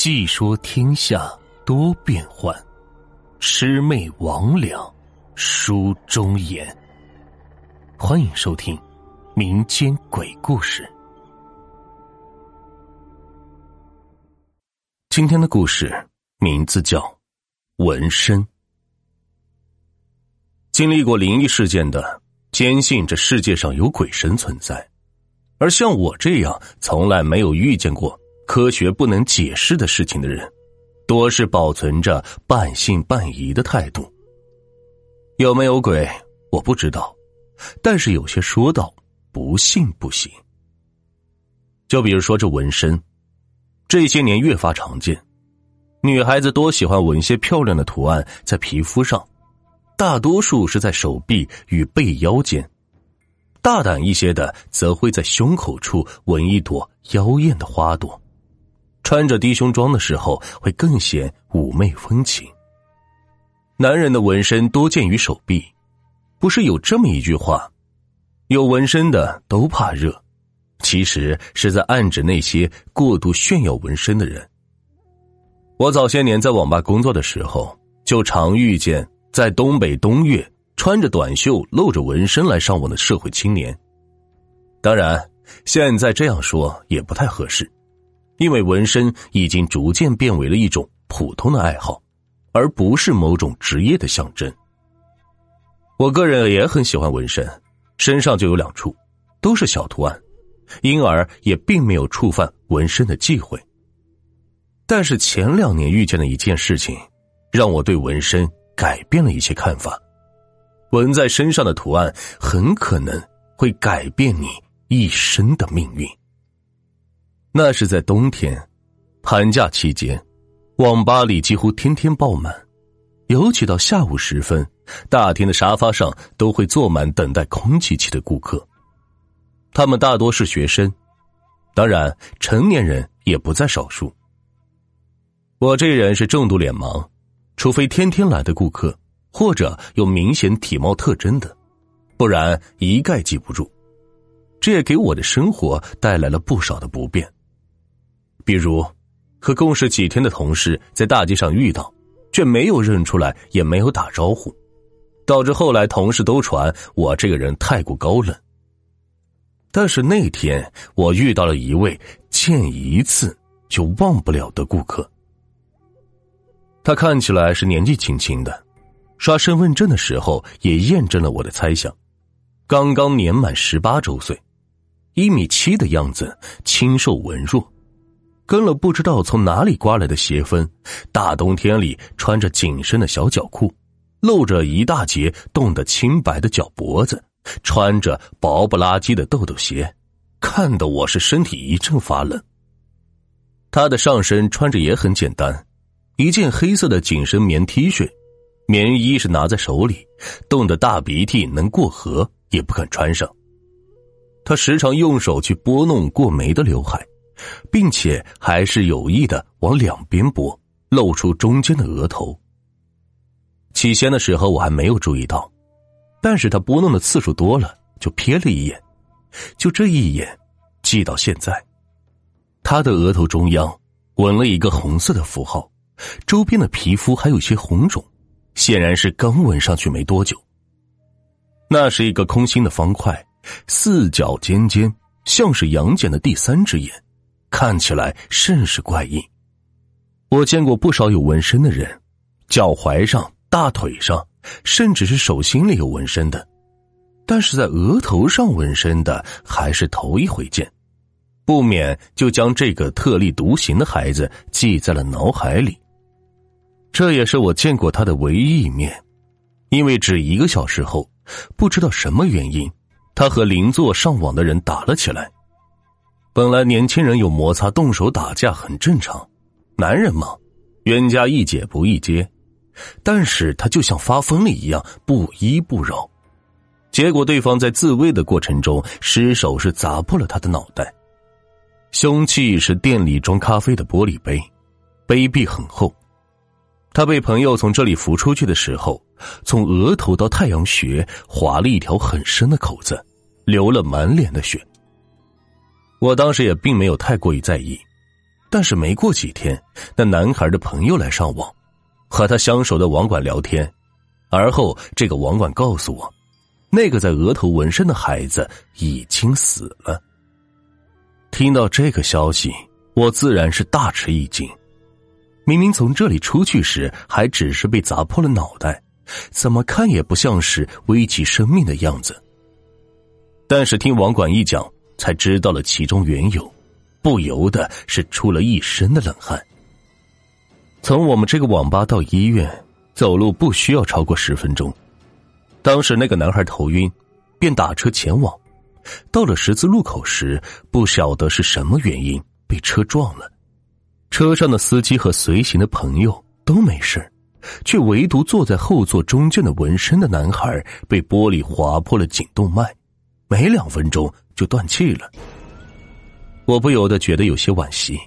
细说天下多变幻，魑魅魍魉书中言。欢迎收听民间鬼故事。今天的故事名字叫《纹身》。经历过灵异事件的，坚信这世界上有鬼神存在；而像我这样从来没有遇见过科学不能解释的事情的人，多是保存着半信半疑的态度。有没有鬼，我不知道，但是有些说道不信不行。就比如说这纹身，这些年越发常见，女孩子多喜欢纹些漂亮的图案在皮肤上。大多数是在手臂与背腰间，大胆一些的则会在胸口处纹一朵妖艳的花朵。穿着低胸装的时候会更显妩媚风情。男人的纹身多见于手臂，不是有这么一句话：“有纹身的都怕热”，其实是在暗指那些过度炫耀纹身的人。我早些年在网吧工作的时候，就常遇见。在东北冬月，穿着短袖、露着纹身来上网的社会青年，当然，现在这样说也不太合适，因为纹身已经逐渐变为了一种普通的爱好，而不是某种职业的象征。我个人也很喜欢纹身，身上就有两处，都是小图案，因而也并没有触犯纹身的忌讳。但是前两年遇见的一件事情，让我对纹身。改变了一些看法，纹在身上的图案很可能会改变你一生的命运。那是在冬天，寒假期间，网吧里几乎天天爆满，尤其到下午时分，大厅的沙发上都会坐满等待空气期的顾客。他们大多是学生，当然成年人也不在少数。我这人是重度脸盲。除非天天来的顾客，或者有明显体貌特征的，不然一概记不住。这也给我的生活带来了不少的不便。比如，和共事几天的同事在大街上遇到，却没有认出来，也没有打招呼，导致后来同事都传我这个人太过高冷。但是那天我遇到了一位见一次就忘不了的顾客。他看起来是年纪轻轻的，刷身份证的时候也验证了我的猜想，刚刚年满十八周岁，一米七的样子，清瘦文弱，跟了不知道从哪里刮来的邪风，大冬天里穿着紧身的小脚裤，露着一大截冻得青白的脚脖子，穿着薄不拉几的豆豆鞋，看得我是身体一阵发冷。他的上身穿着也很简单。一件黑色的紧身棉 T 恤，棉衣是拿在手里，冻得大鼻涕能过河也不肯穿上。他时常用手去拨弄过眉的刘海，并且还是有意的往两边拨，露出中间的额头。起先的时候我还没有注意到，但是他拨弄的次数多了，就瞥了一眼，就这一眼，记到现在。他的额头中央纹了一个红色的符号。周边的皮肤还有些红肿，显然是刚纹上去没多久。那是一个空心的方块，四角尖尖，像是杨戬的第三只眼，看起来甚是怪异。我见过不少有纹身的人，脚踝上、大腿上，甚至是手心里有纹身的，但是在额头上纹身的还是头一回见，不免就将这个特立独行的孩子记在了脑海里。这也是我见过他的唯一一面，因为只一个小时后，不知道什么原因，他和邻座上网的人打了起来。本来年轻人有摩擦、动手打架很正常，男人嘛，冤家宜解不宜结。但是他就像发疯了一样，不依不饶。结果对方在自卫的过程中失手是砸破了他的脑袋，凶器是店里装咖啡的玻璃杯，杯壁很厚。他被朋友从这里扶出去的时候，从额头到太阳穴划了一条很深的口子，流了满脸的血。我当时也并没有太过于在意，但是没过几天，那男孩的朋友来上网，和他相熟的网管聊天，而后这个网管告诉我，那个在额头纹身的孩子已经死了。听到这个消息，我自然是大吃一惊。明明从这里出去时还只是被砸破了脑袋，怎么看也不像是危及生命的样子。但是听网管一讲，才知道了其中缘由。不由得是出了一身的冷汗。从我们这个网吧到医院，走路不需要超过十分钟。当时那个男孩头晕，便打车前往。到了十字路口时，不晓得是什么原因被车撞了。车上的司机和随行的朋友都没事却唯独坐在后座中间的纹身的男孩被玻璃划破了颈动脉，没两分钟就断气了。我不由得觉得有些惋惜，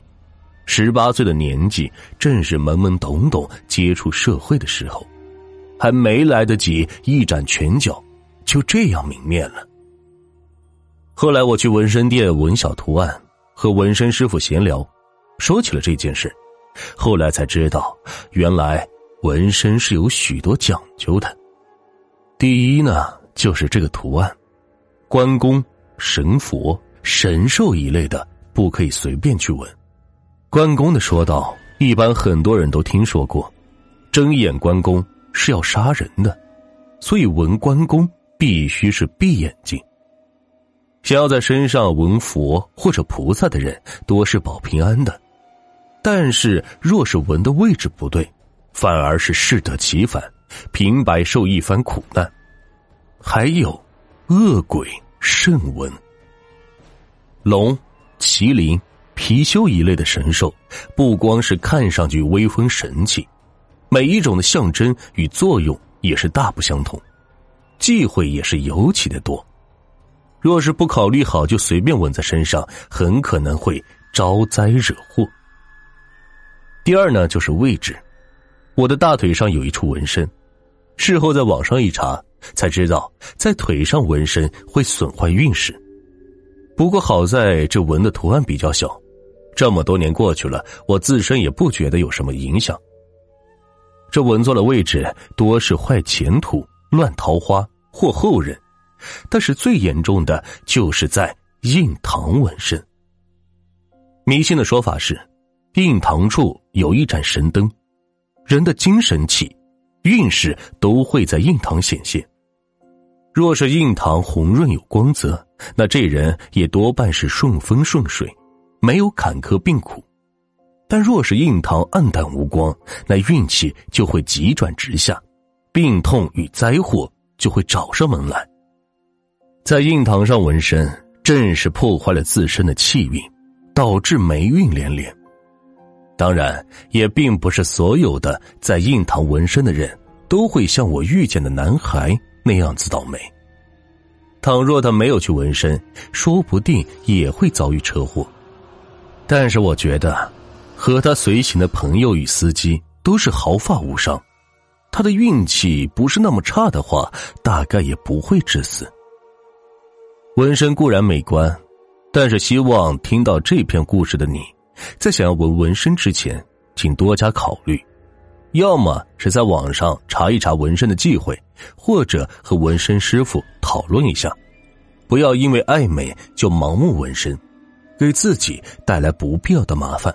十八岁的年纪正是懵懵懂懂接触社会的时候，还没来得及一展拳脚，就这样泯灭了。后来我去纹身店纹小图案，和纹身师傅闲聊，说起了这件事，后来才知道，原来纹身是有许多讲究的。第一呢，就是这个图案，关公、神佛、神兽一类的。不可以随便去闻。关公的说道：“一般很多人都听说过，睁眼关公是要杀人的，所以闻关公必须是闭眼睛。想要在身上闻佛或者菩萨的人，多是保平安的。但是若是闻的位置不对，反而是适得其反，平白受一番苦难。还有，恶鬼慎闻龙。”麒麟、貔貅一类的神兽，不光是看上去威风神气，每一种的象征与作用也是大不相同，忌讳也是尤其的多。若是不考虑好就随便纹在身上，很可能会招灾惹祸。第二呢，就是位置，我的大腿上有一处纹身，事后在网上一查，才知道在腿上纹身会损坏运势。不过好在这纹的图案比较小，这么多年过去了，我自身也不觉得有什么影响。这纹错了位置，多是坏前途、乱桃花或后人，但是最严重的就是在印堂纹身。迷信的说法是，印堂处有一盏神灯，人的精神气、运势都会在印堂显现。若是印堂红润有光泽，那这人也多半是顺风顺水，没有坎坷病苦；但若是印堂暗淡无光，那运气就会急转直下，病痛与灾祸就会找上门来。在印堂上纹身，正是破坏了自身的气运，导致霉运连连。当然，也并不是所有的在印堂纹身的人都会像我遇见的男孩。那样子倒霉。倘若他没有去纹身，说不定也会遭遇车祸。但是我觉得，和他随行的朋友与司机都是毫发无伤。他的运气不是那么差的话，大概也不会致死。纹身固然美观，但是希望听到这篇故事的你，在想要纹纹身之前，请多加考虑。要么是在网上查一查纹身的忌讳，或者和纹身师傅讨论一下，不要因为爱美就盲目纹身，给自己带来不必要的麻烦。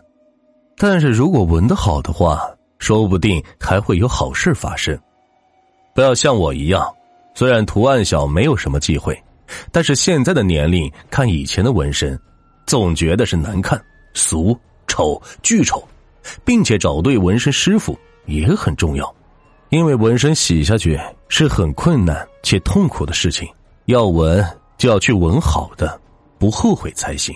但是如果纹的好的话，说不定还会有好事发生。不要像我一样，虽然图案小没有什么忌讳，但是现在的年龄看以前的纹身，总觉得是难看、俗、丑、巨丑，并且找对纹身师傅。也很重要，因为纹身洗下去是很困难且痛苦的事情，要纹就要去纹好的，不后悔才行。